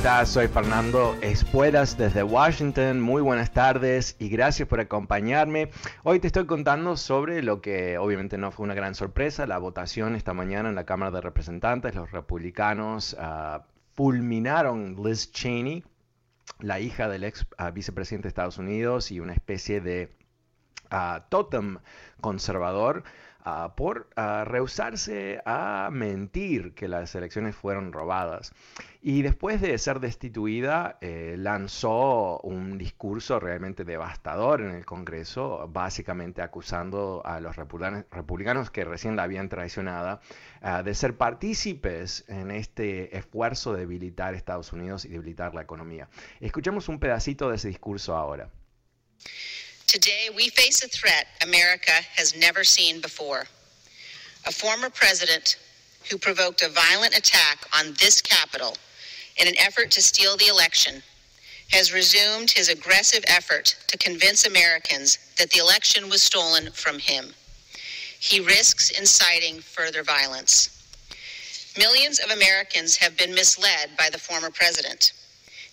Soy Fernando Espuelas desde Washington. Muy buenas tardes y gracias por acompañarme. Hoy te estoy contando sobre lo que obviamente no fue una gran sorpresa, la votación esta mañana en la Cámara de Representantes. Los republicanos uh, fulminaron Liz Cheney, la hija del ex uh, vicepresidente de Estados Unidos y una especie de uh, totem conservador. Uh, por uh, rehusarse a mentir que las elecciones fueron robadas. Y después de ser destituida, eh, lanzó un discurso realmente devastador en el Congreso, básicamente acusando a los republicanos que recién la habían traicionado uh, de ser partícipes en este esfuerzo de debilitar Estados Unidos y debilitar la economía. Escuchemos un pedacito de ese discurso ahora. Today, we face a threat America has never seen before. A former president who provoked a violent attack on this Capitol in an effort to steal the election has resumed his aggressive effort to convince Americans that the election was stolen from him. He risks inciting further violence. Millions of Americans have been misled by the former president.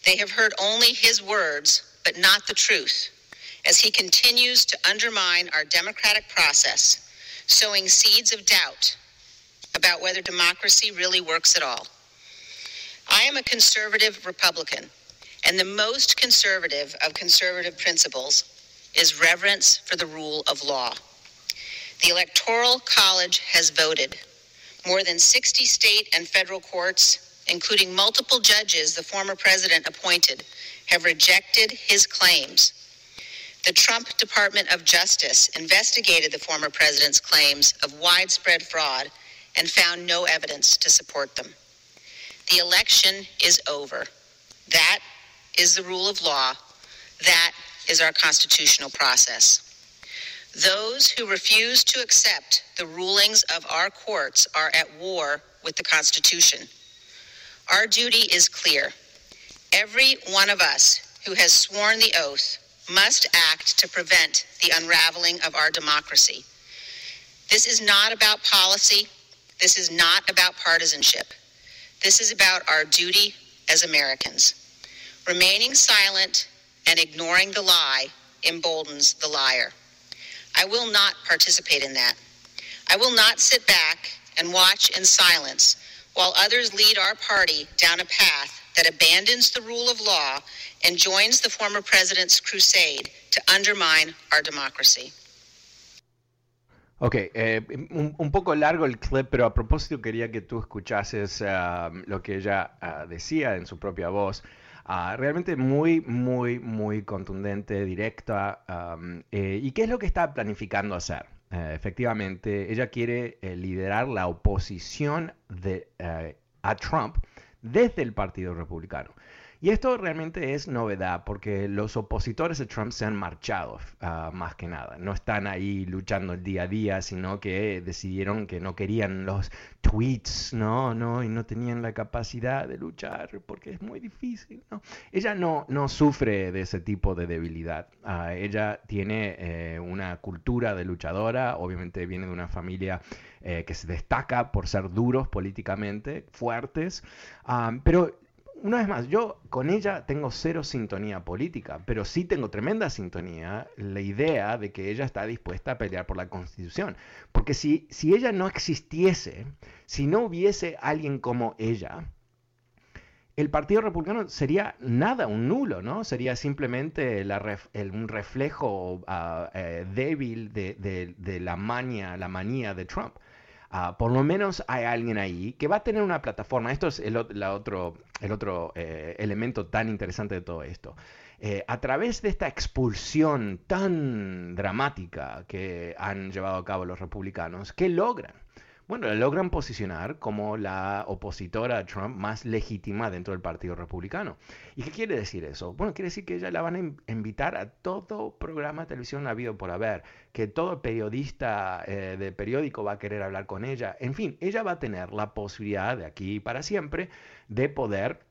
They have heard only his words, but not the truth as he continues to undermine our democratic process, sowing seeds of doubt about whether democracy really works at all. I am a conservative Republican, and the most conservative of conservative principles is reverence for the rule of law. The Electoral College has voted. More than 60 state and federal courts, including multiple judges the former president appointed, have rejected his claims the Trump Department of Justice investigated the former president's claims of widespread fraud and found no evidence to support them. The election is over. That is the rule of law. That is our constitutional process. Those who refuse to accept the rulings of our courts are at war with the Constitution. Our duty is clear. Every one of us who has sworn the oath must act to prevent the unraveling of our democracy. This is not about policy. This is not about partisanship. This is about our duty as Americans. Remaining silent and ignoring the lie emboldens the liar. I will not participate in that. I will not sit back and watch in silence while others lead our party down a path that abandons the rule of law and joins the former president's crusade to undermine our democracy. Ok, eh, un, un, poco largo el clip, pero a propósito quería que tú escuchases uh, lo que ella uh, decía en su propia voz. Uh, realmente muy, muy, muy contundente, directa. Um, eh, ¿Y qué es lo que está planificando hacer? Eh, efectivamente, ella quiere eh, liderar la oposición de, a Trump desde el Partido Republicano. Y esto realmente es novedad porque los opositores de Trump se han marchado uh, más que nada. No están ahí luchando el día a día, sino que decidieron que no querían los tweets, no, no, y no tenían la capacidad de luchar porque es muy difícil. ¿no? Ella no, no sufre de ese tipo de debilidad. Uh, ella tiene eh, una cultura de luchadora, obviamente viene de una familia eh, que se destaca por ser duros políticamente, fuertes, um, pero una vez más, yo con ella tengo cero sintonía política, pero sí tengo tremenda sintonía la idea de que ella está dispuesta a pelear por la constitución. Porque si, si ella no existiese, si no hubiese alguien como ella, el Partido Republicano sería nada, un nulo, ¿no? Sería simplemente un reflejo ah, eh, débil de, la mania, la manía de Trump. Ah, por lo menos hay alguien ahí que va a tener una plataforma. Esto es el, otro, el otro eh, elemento tan interesante de todo esto. Eh, a través de esta expulsión tan dramática que han llevado a cabo los republicanos, ¿qué logran? Bueno, la logran posicionar como la opositora a Trump más legítima dentro del Partido Republicano. ¿Y qué quiere decir eso? Bueno, quiere decir que ella la van a invitar a todo programa de televisión habido por haber, que todo periodista eh, de periódico va a querer hablar con ella. En fin, ella va a tener la posibilidad de aquí para siempre de poder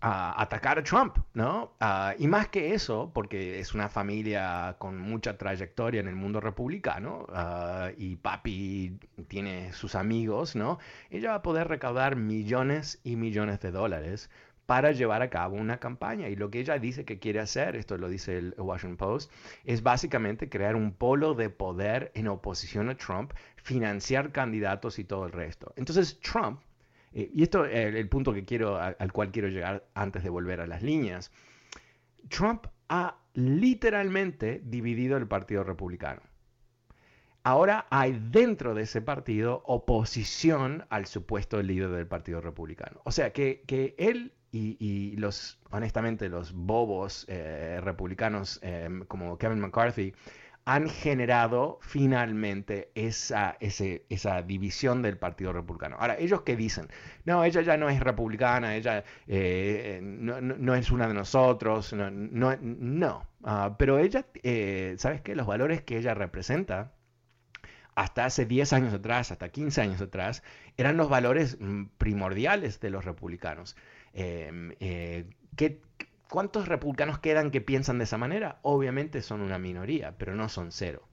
a atacar a Trump, ¿no? Ah, y más que eso, porque es una familia con mucha trayectoria en el mundo republicano ah, y papi tiene sus amigos, ¿no? Ella va a poder recaudar millones y millones de dólares para llevar a cabo una campaña. Y lo que ella dice que quiere hacer, esto lo dice el Washington Post, es básicamente crear un polo de poder en oposición a Trump, financiar candidatos y todo el resto. Entonces Trump eh, y esto es el punto que quiero, al cual quiero llegar antes de volver a las líneas. Trump ha literalmente dividido el Partido Republicano. Ahora hay dentro de ese partido oposición al supuesto líder del Partido Republicano. O sea que, él y, los, honestamente, los bobos eh, republicanos eh, como Kevin McCarthy han generado finalmente esa, esa división del Partido Republicano. Ahora, ellos qué dicen, no, ella ya no es republicana, ella eh, no, es una de nosotros, no, no, ah, pero ella, eh, ¿sabes qué? Los valores que ella representa hasta hace 10 años atrás, hasta 15 años atrás, eran los valores mm, primordiales de los republicanos. Em, eh, ¿qué, ¿Cuántos republicanos quedan que piensan de esa manera? Obviamente son una minoría, pero no son cero.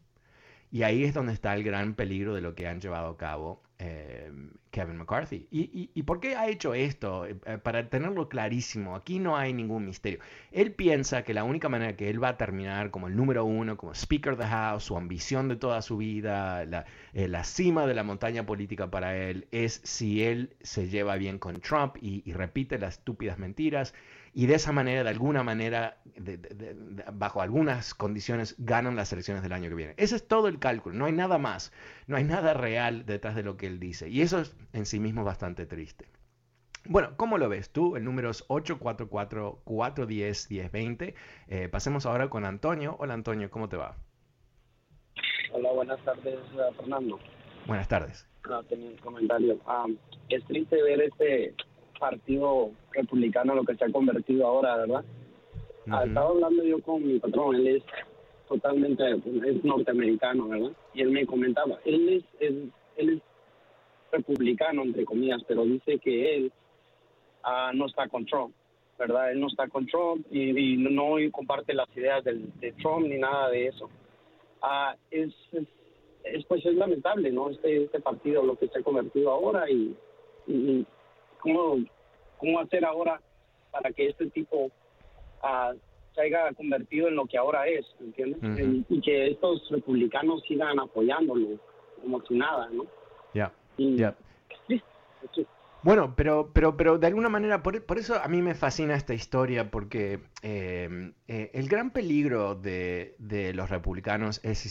Y ahí es donde está el gran peligro de lo que han llevado a cabo eh, Kevin McCarthy. ¿Y, por qué ha hecho esto? Eh, eh, para tenerlo clarísimo, aquí no hay ningún misterio. Él piensa que la única manera que él va a terminar como el número uno, como Speaker of the House, su ambición de toda su vida, la, la cima de la montaña política para él, es si él se lleva bien con Trump y repite las estúpidas mentiras y de esa manera, de alguna manera, bajo algunas condiciones, ganan las elecciones del año que viene. Ese es todo el cálculo, no hay nada más, no hay nada real detrás de lo que él dice. Y eso es en sí mismo bastante triste. Bueno, ¿cómo lo ves tú? El número es 844-410-1020. Eh, pasemos ahora con Antonio. Hola Antonio, ¿cómo te va? Hola, buenas tardes, eh, Fernando. Buenas tardes. No, tenía un comentario. Ah, es triste ver este partido republicano lo que se ha convertido ahora, ¿verdad? Estaba hablando yo con mi patrón, él es totalmente, es norteamericano, ¿verdad? Y él me comentaba, él es, él, es republicano, entre comillas, pero dice que él ah, no está con Trump, ¿verdad? Él no está con Trump y, no comparte las ideas del, de Trump ni nada de eso. Ah, es, es, pues es lamentable, ¿no? Este, este partido, lo que se ha convertido ahora y, y, cómo, cómo hacer ahora para que este tipo uh, se haya convertido en lo que ahora es, ¿entiendes? y, que estos republicanos sigan apoyándolo como si nada, ¿no? Ya, ya. Bueno, pero, pero, pero de alguna manera, por, eso a mí me fascina esta historia, porque eh, eh, el gran peligro de, los republicanos es si,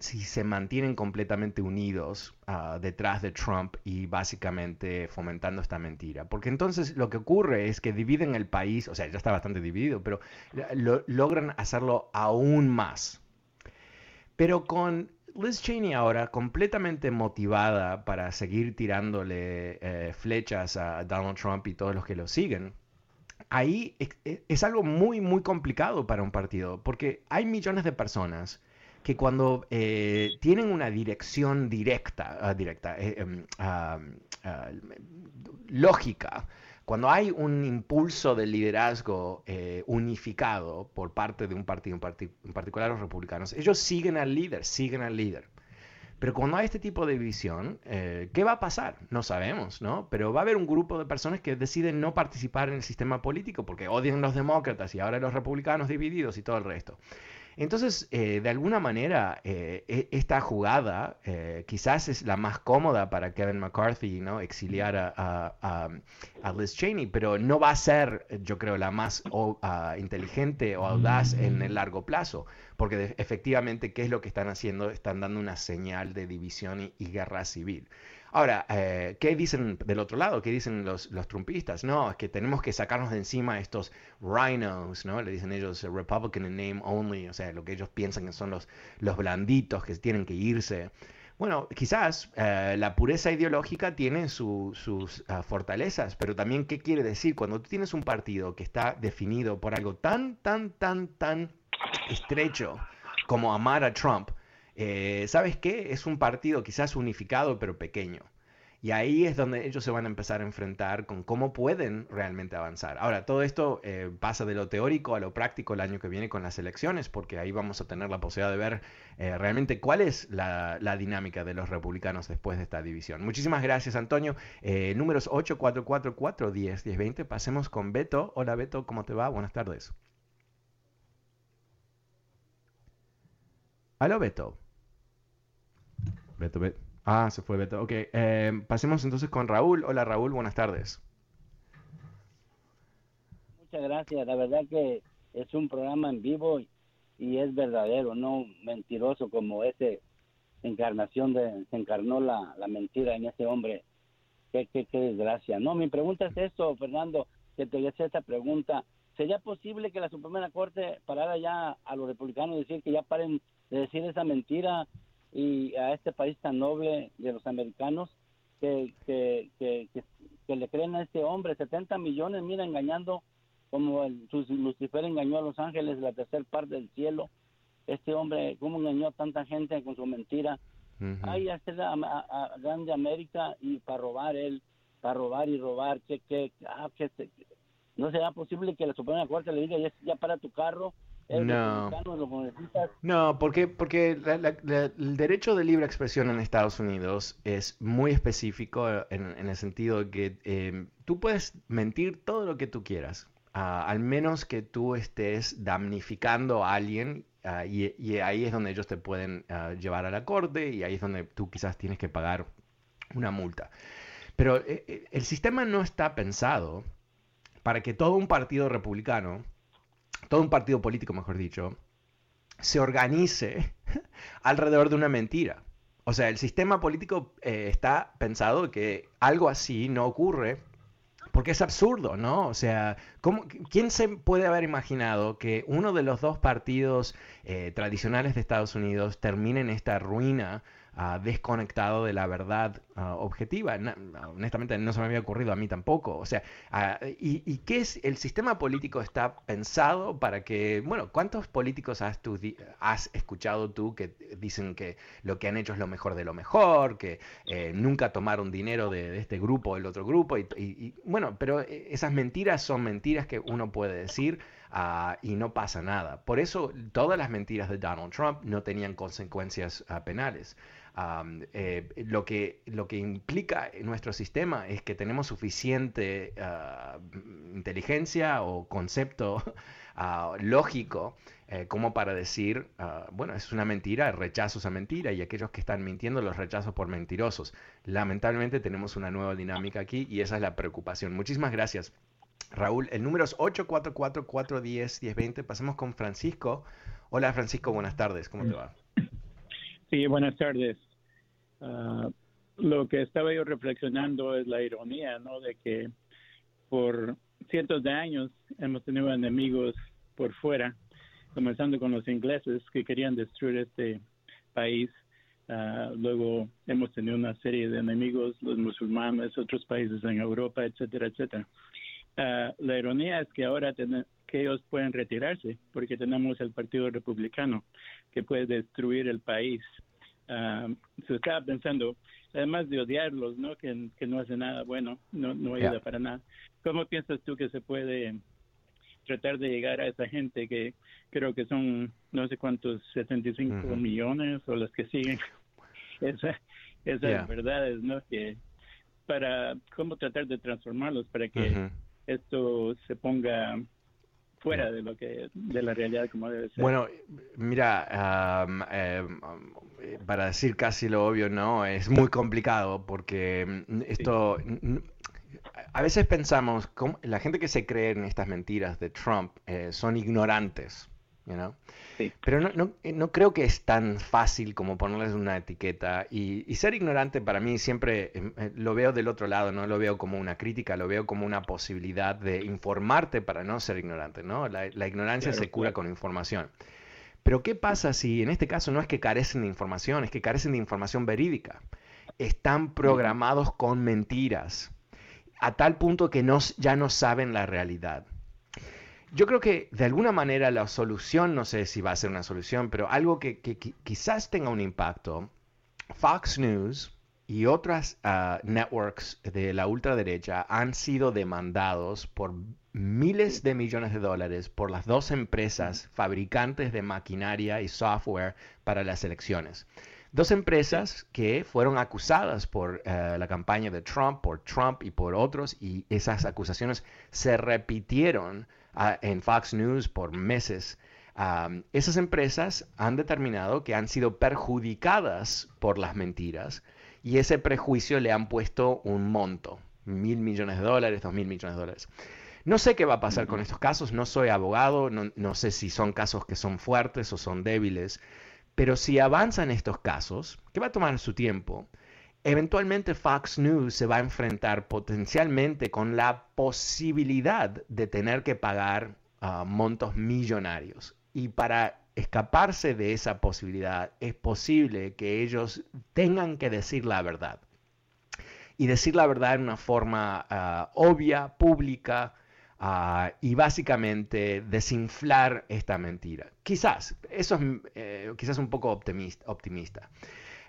si se mantienen completamente unidos ah, detrás de Trump y básicamente fomentando esta mentira. Porque entonces lo que ocurre es que dividen el país, o sea, ya está bastante dividido, pero logran hacerlo aún más. Pero con Liz Cheney ahora, completamente motivada para seguir tirándole eh, flechas a Donald Trump y todos los que lo siguen, ahí es, algo muy, muy complicado para un partido, porque hay millones de personas que cuando eh, tienen una dirección directa, ah, directa ah, ah, lógica, cuando hay un impulso de liderazgo eh, unificado por parte de un partido, en particular los republicanos, ellos siguen al líder, siguen al líder. Pero cuando hay este tipo de división, eh, ¿qué va a pasar? No sabemos, ¿no? Pero va a haber un grupo de personas que deciden no participar en el sistema político porque odian los demócratas y ahora los republicanos divididos y todo el resto. Entonces, eh, de alguna manera, eh, e, esta jugada eh, quizás es la más cómoda para Kevin McCarthy. Exiliar a, Liz Cheney, pero no va a ser, yo creo, la más inteligente o audaz en el largo plazo, porque efectivamente, ¿qué es lo que están haciendo? Están dando una señal de división y guerra civil. Ahora, eh, ¿qué dicen del otro lado? ¿Qué dicen los, los trumpistas? No, es que tenemos que sacarnos de encima estos rhinos, ¿no? Le dicen ellos Republican in name only, o sea, lo que ellos piensan que son los, los blanditos que tienen que irse. Bueno, quizás eh, la pureza ideológica tiene sus ah, fortalezas, pero también, ¿qué quiere decir? Cuando tú tienes un partido que está definido por algo tan, tan, tan, tan estrecho como amar a Trump, eh, ¿sabes qué? Es un partido quizás unificado pero pequeño. Y ahí es donde ellos se van a empezar a enfrentar con cómo pueden realmente avanzar. Ahora, todo esto eh, pasa de lo teórico a lo práctico el año que viene con las elecciones, porque ahí vamos a tener la posibilidad de ver eh, realmente cuál es la, dinámica de los republicanos después de esta división. Muchísimas gracias, Antonio. números 84441101020. Pasemos con Beto. Hola, Beto, ¿cómo te va? Buenas tardes. Hola, Beto. Beto, Beto. Ah, se fue Beto. Ok, eh, pasemos entonces con Raúl. Hola Raúl, buenas tardes. Muchas gracias. La verdad que es un programa en vivo y es verdadero, no mentiroso como ese encarnación de, se encarnó la, mentira en ese hombre. Qué, qué, desgracia. No, mi pregunta es esto, Fernando, que te hice esta pregunta. ¿Sería posible que la Suprema Corte parara ya a los republicanos decir que ya paren de decir esa mentira y a este país tan noble de los americanos que, que, que, que, le creen a este hombre, 70 millones, mira, engañando como el, Lucifer engañó a los ángeles, la tercera parte del cielo. Este hombre, ¿cómo engañó a tanta gente con su mentira? Ay, hacer a, a, grande América y para robar él, para robar y robar, que, que, ah, que, no será posible que la Suprema Corte le diga ya, ya para tu carro no. No, porque, porque el derecho de libre expresión en Estados Unidos es muy específico en, el sentido de que em, tú puedes mentir todo lo que tú quieras, ah, al menos que tú estés damnificando a alguien ah, y, ahí es donde ellos te pueden ah, llevar a la corte y ahí es donde tú quizás tienes que pagar una multa. Pero eh, eh, el sistema no está pensado para que todo un partido republicano todo un partido político, mejor dicho, se organice alrededor de una mentira. O sea, el sistema político eh, está pensado que algo así no ocurre porque es absurdo, ¿no? O sea, ¿cómo, ¿quién se puede haber imaginado que uno de los dos partidos eh, tradicionales de Estados Unidos termine en esta ruina desconectado de la verdad objetiva. honestamente no se me había ocurrido a mí tampoco. O sea, y, y, qué es? El sistema político está pensado para que, bueno, ¿cuántos políticos has, has escuchado tú que dicen que lo que han hecho es lo mejor de lo mejor, que eh, nunca tomaron dinero de, este grupo o el otro grupo? Y, bueno, pero eh, esas mentiras son mentiras que uno puede decir. y no pasa nada. Por eso todas las mentiras de Donald Trump no tenían consecuencias penales. Eh, lo, que, lo que implica nuestro sistema es que tenemos suficiente ah, inteligencia o concepto ah, lógico eh, como para decir, ah, bueno, es una mentira, rechazo esa mentira y aquellos que están mintiendo los rechazos por mentirosos. Lamentablemente tenemos una nueva dinámica aquí y esa es la preocupación. Muchísimas gracias. Raúl, el número es 844-410-1020. Pasemos con Francisco. Hola Francisco, buenas tardes, ¿cómo te va? Sí, buenas tardes. Ah, lo que estaba yo reflexionando es la ironía, ¿no? De que por cientos de años hemos tenido enemigos por fuera, comenzando con los ingleses que querían destruir este país. Ah, luego hemos tenido una serie de enemigos, los musulmanes, otros países en Europa, etcétera, etcétera. Ah, la ironía es que ahora que ellos pueden retirarse porque tenemos el Partido Republicano que puede destruir el país uh, se estaba pensando, además de odiarlos, ¿no? Que, que no hace nada bueno, no, no ayuda para nada. ¿Cómo piensas tú que se puede tratar de llegar a esa gente que creo que son no sé cuántos, 75 millones o los que siguen? esa, esas verdades, ¿no? Que para cómo tratar de transformarlos para que esto se ponga fuera de lo que de la realidad como debe ser. Bueno, mira, em, para decir casi lo obvio, no, es muy complicado porque mm, esto a veces pensamos, la gente que se cree en estas mentiras de Trump eh, son ignorantes, you pero no, no, eh, no, creo que es tan fácil como ponerles una etiqueta. Y, ser ignorante para mí siempre em, eh, lo veo del otro lado, no lo veo como una crítica, lo veo como una posibilidad de informarte para no ser ignorante. ¿no? La, ignorancia se cura con información. Pero ¿qué pasa si en este caso no es que carecen de información, es que carecen de información verídica? Están programados con mentiras, a tal punto que no, ya no saben la realidad. Yo creo que de alguna manera la solución, no sé si va a ser una solución, pero algo que, quizás tenga un impacto, Fox News y otras ah, networks de la ultraderecha han sido demandados por miles de millones de dólares por las dos empresas fabricantes de maquinaria y software para las elecciones. Dos empresas que fueron acusadas por eh, la campaña de Trump, por Trump y por otros, y esas acusaciones se repitieron en Fox News por meses. esas empresas han determinado que han sido perjudicadas por las mentiras y ese prejuicio le han puesto un monto, mil millones de dólares, dos mil millones de dólares. No sé qué va a pasar con estos casos, no soy abogado, no, no, sé si son casos que son fuertes o son débiles, pero si avanzan estos casos, que va a tomar su tiempo, eventualmente Fox News se va a enfrentar potencialmente con la posibilidad de tener que pagar ah, montos millonarios. Y para escaparse de esa posibilidad es posible que ellos tengan que decir la verdad. Y decir la verdad en una forma ah, obvia, pública, ah, y básicamente desinflar esta mentira. Quizás, eso es eh, quizás un poco optimista.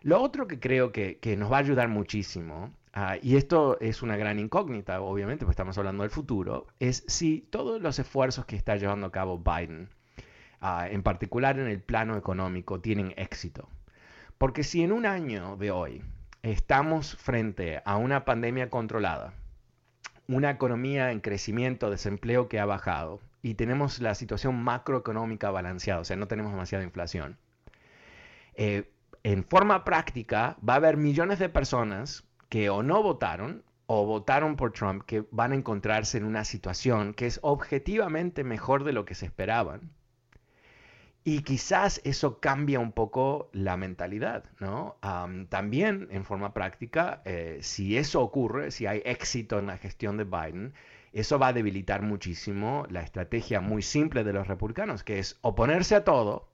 Lo otro que creo que, nos va a ayudar muchísimo, ah, y esto es una gran incógnita, obviamente, porque estamos hablando del futuro, es si todos los esfuerzos que está llevando a cabo Biden, ah, en particular en el plano económico, tienen éxito. Porque si en un año de hoy estamos frente a una pandemia controlada, una economía en crecimiento, desempleo que ha bajado, y tenemos la situación macroeconómica balanceada, o sea, no tenemos demasiada inflación, eh, en forma práctica va a haber millones de personas que o no votaron o votaron por Trump que van a encontrarse en una situación que es objetivamente mejor de lo que se esperaban. Y quizás eso cambia un poco la mentalidad, ¿no? también en forma práctica, eh, si eso ocurre, si hay éxito en la gestión de Biden, eso va a debilitar muchísimo la estrategia muy simple de los republicanos, que es oponerse a todo,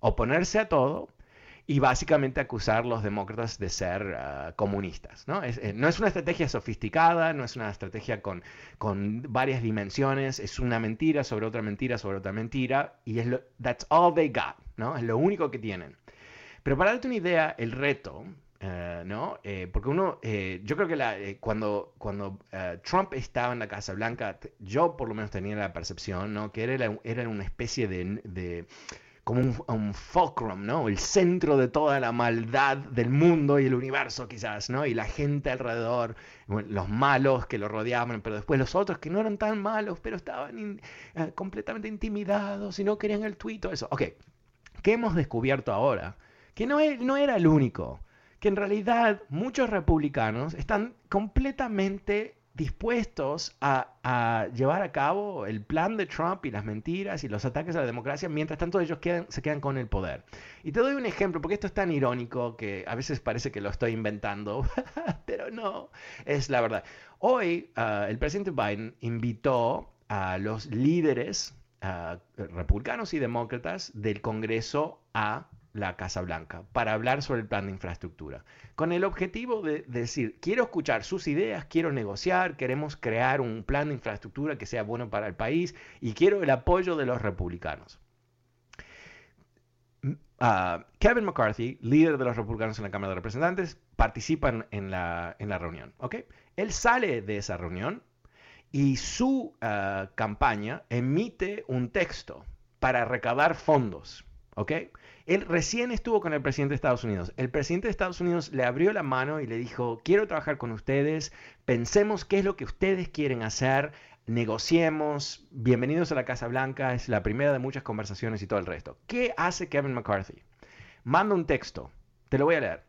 oponerse a todo y básicamente acusar a los demócratas de ser ah, comunistas. ¿no? Es, eh, no es una estrategia sofisticada, no es una estrategia con, con, varias dimensiones, es una mentira sobre otra mentira sobre otra mentira y es lo, that's all they got, ¿no? es lo único que tienen. Pero para darte una idea, el reto, eh, ¿no? Eh, porque uno, yo creo que cuando, cuando Trump estaba en la Casa Blanca, yo por lo menos tenía la percepción, ¿no? Que era, era una especie de como un, fulcrum, ¿no? El centro de toda la maldad del mundo y el universo quizás, ¿no? Y la gente alrededor, los malos que lo rodeaban, pero después los otros que no eran tan malos, pero estaban eh, completamente intimidados y no querían el tuit, todo eso. Ok, ¿qué hemos descubierto ahora? Que no, no era el único, que en realidad muchos republicanos están completamente dispuestos a, llevar a cabo el plan de Trump y las mentiras y los ataques a la democracia, mientras tanto ellos se quedan con el poder. Y te doy un ejemplo, porque esto es tan irónico que a veces parece que lo estoy inventando, pero no, es la verdad. Hoy ah, el presidente Biden invitó a los líderes ah, republicanos y demócratas del Congreso a la Casa Blanca para hablar sobre el plan de infraestructura, con el objetivo de, decir, quiero escuchar sus ideas, quiero negociar, queremos crear un plan de infraestructura que sea bueno para el país y quiero el apoyo de los republicanos. Ah, Kevin McCarthy, líder de los republicanos en la Cámara de Representantes, participa en, la, reunión. Él sale de esa reunión y su ah, campaña emite un texto para recabar fondos ¿ok? Él recién estuvo con el presidente de Estados Unidos. El presidente de Estados Unidos le abrió la mano y le dijo, quiero trabajar con ustedes, pensemos qué es lo que ustedes quieren hacer, negociemos, bienvenidos a la Casa Blanca, es la primera de muchas conversaciones y todo el resto. ¿Qué hace Kevin McCarthy? Manda un texto, te lo voy a leer.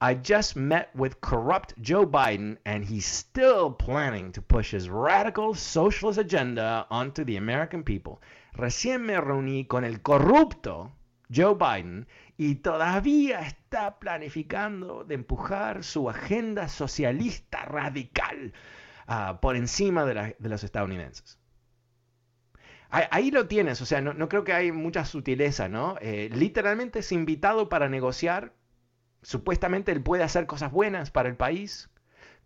I just met with corrupt Joe Biden and he's still planning to push his radical socialist agenda onto the American people. Recién me reuní con el corrupto Joe Biden y todavía está planificando de empujar su agenda socialista radical Ah, por encima de, los estadounidenses. Ahí, lo tienes, o sea, no, creo que hay mucha sutileza, ¿no? Eh, literalmente es invitado para negociar, supuestamente él puede hacer cosas buenas para el país,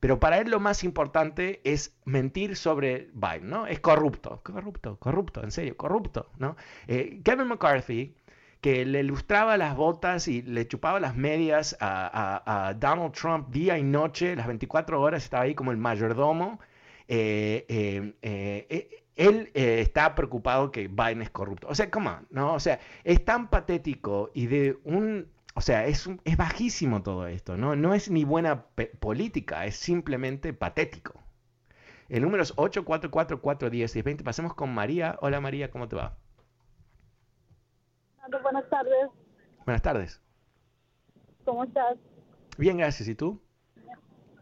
pero para él lo más importante es mentir sobre Biden, ¿no? Es corrupto, corrupto, corrupto, en serio, corrupto, ¿no? Eh, Kevin McCarthy que le ilustraba las botas y le chupaba las medias a, Donald Trump día y noche, las 24 horas estaba ahí como el mayordomo. Eh, eh, eh, él está preocupado que Biden es corrupto. O sea, come ¿no? O sea, es tan patético y de un... O sea, es, es bajísimo todo esto, ¿no? No es ni buena política, es simplemente patético. El número es 844-410-20. Pasemos con María. Hola María, ¿cómo te va? Buenas tardes. Buenas tardes. ¿Cómo estás? Bien, gracias. ¿Y tú?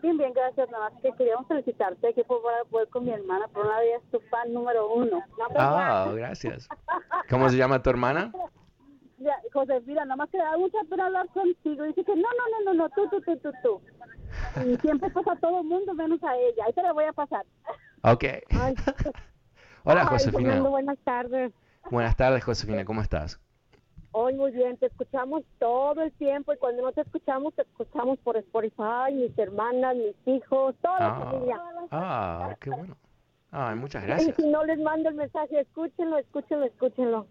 Bien, bien, gracias. Nada más que queríamos felicitarte que fue poder con mi hermana, por una vez tu fan número uno. Ah, gracias. ¿Cómo se llama tu hermana? Ya, mira, nada más que da mucha pena hablar contigo. Dice que no, no, no, no, no, tú, tú, tú, tú, tú. Y siempre pasa a todo el mundo menos a ella. Ahí te la voy a pasar. Ok. Hola, Josefina. buenas tardes. Buenas tardes, Josefina. ¿Cómo estás? Hoy muy bien, te escuchamos todo el tiempo y cuando no te escuchamos, te escuchamos por Spotify, mis hermanas, mis hijos, toda la ah, familia. Ah, qué bueno. Ah, muchas gracias. Y si no les mando el mensaje, escúchenlo, escúchenlo, escúchenlo.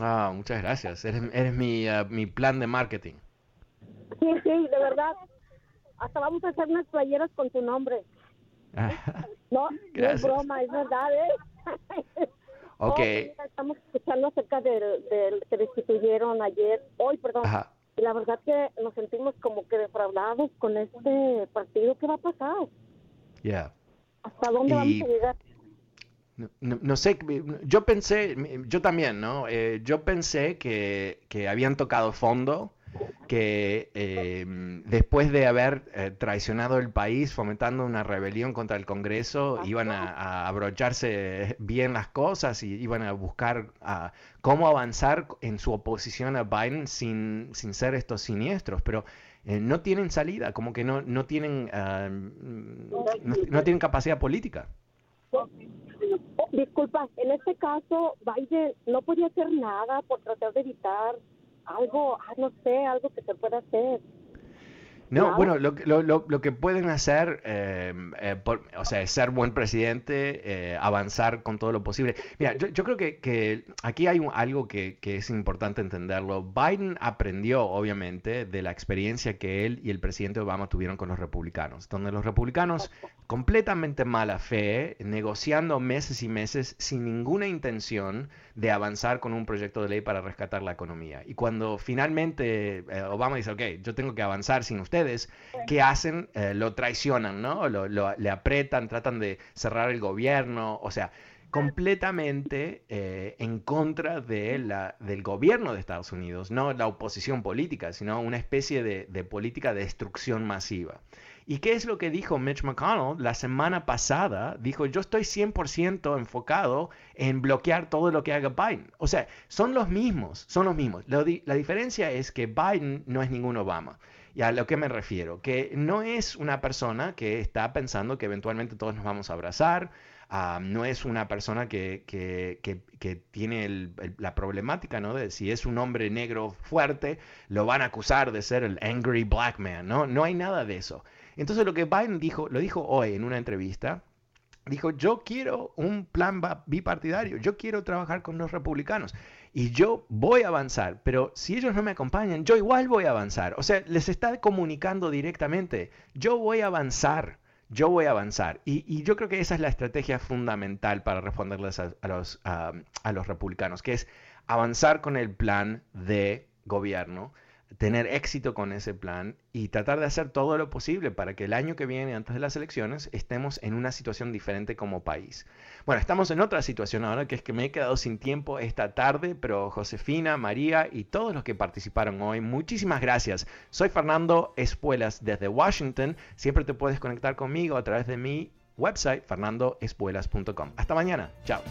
Ah, muchas gracias. Eres, eres mi, uh, mi plan de marketing. Sí, sí, de verdad. Hasta vamos a hacer unas playeras con tu nombre. no, no es broma, es verdad, ¿eh? Ok. estamos escuchando acerca del, que destituyeron ayer, hoy, perdón. Y la verdad que nos sentimos como que defraudados con este partido. ¿Qué va a pasar? Ya. ¿Hasta dónde vamos a llegar? No, sé, yo pensé, yo también, ¿no? Eh, yo pensé que, que habían tocado fondo que em, después de haber eh, traicionado el país, fomentando una rebelión contra el Congreso, iban a, abrocharse bien las cosas y iban a buscar cómo avanzar en su oposición a Biden sin, sin ser estos siniestros. Pero eh, no tienen salida, como que no, no, tienen, no, tienen capacidad política. Disculpa, en este caso Biden no podía hacer nada por tratar de evitar algo, ah, no sé, algo que se pueda hacer. No, bueno, lo, lo, lo, que pueden hacer, eh, eh, o sea, es ser buen presidente, eh, avanzar con todo lo posible. Mira, yo, yo creo que, que, aquí hay algo que, que, es importante entenderlo. Biden aprendió, obviamente, de la experiencia que él y el presidente Obama tuvieron con los republicanos, donde los republicanos, completamente mala fe, negociando meses y meses sin ninguna intención de avanzar con un proyecto de ley para rescatar la economía. Y cuando finalmente Obama dice, ok, yo tengo que avanzar sin usted, ¿qué hacen? Eh, lo traicionan, ¿no? Lo, le apretan, tratan de cerrar el gobierno, o sea, completamente eh, en contra de la, del gobierno de Estados Unidos, no la oposición política, sino una especie de, de política de destrucción masiva. ¿Y qué es lo que dijo Mitch McConnell la semana pasada? Dijo, yo estoy 100% enfocado en bloquear todo lo que haga Biden. O sea, son los mismos, son los mismos. la diferencia es que Biden no es ningún Obama. ¿Y a lo que me refiero? Que no es una persona que está pensando que eventualmente todos nos vamos a abrazar, ah, no es una persona que, tiene la problemática, ¿no? De si es un hombre negro fuerte, lo van a acusar de ser el angry black man, ¿no? No hay nada de eso. Entonces lo que Biden dijo, lo dijo hoy en una entrevista, dijo, yo quiero un plan bipartidario, yo quiero trabajar con los republicanos y yo voy a avanzar, pero si ellos no me acompañan, yo igual voy a avanzar. O sea, les está comunicando directamente, yo voy a avanzar, yo voy a avanzar. Y, yo creo que esa es la estrategia fundamental para responderles a, los, a los republicanos, que es avanzar con el plan de gobierno tener éxito con ese plan y tratar de hacer todo lo posible para que el año que viene, antes de las elecciones, estemos en una situación diferente como país. Bueno, estamos en otra situación ahora, que es que me he quedado sin tiempo esta tarde, pero Josefina, María y todos los que participaron hoy, muchísimas gracias. Soy Fernando Espuelas desde Washington. Siempre te puedes conectar conmigo a través de mi website, fernandoespuelas.com. Hasta mañana. Chao.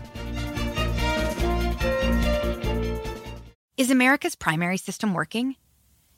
Is America's primary system working?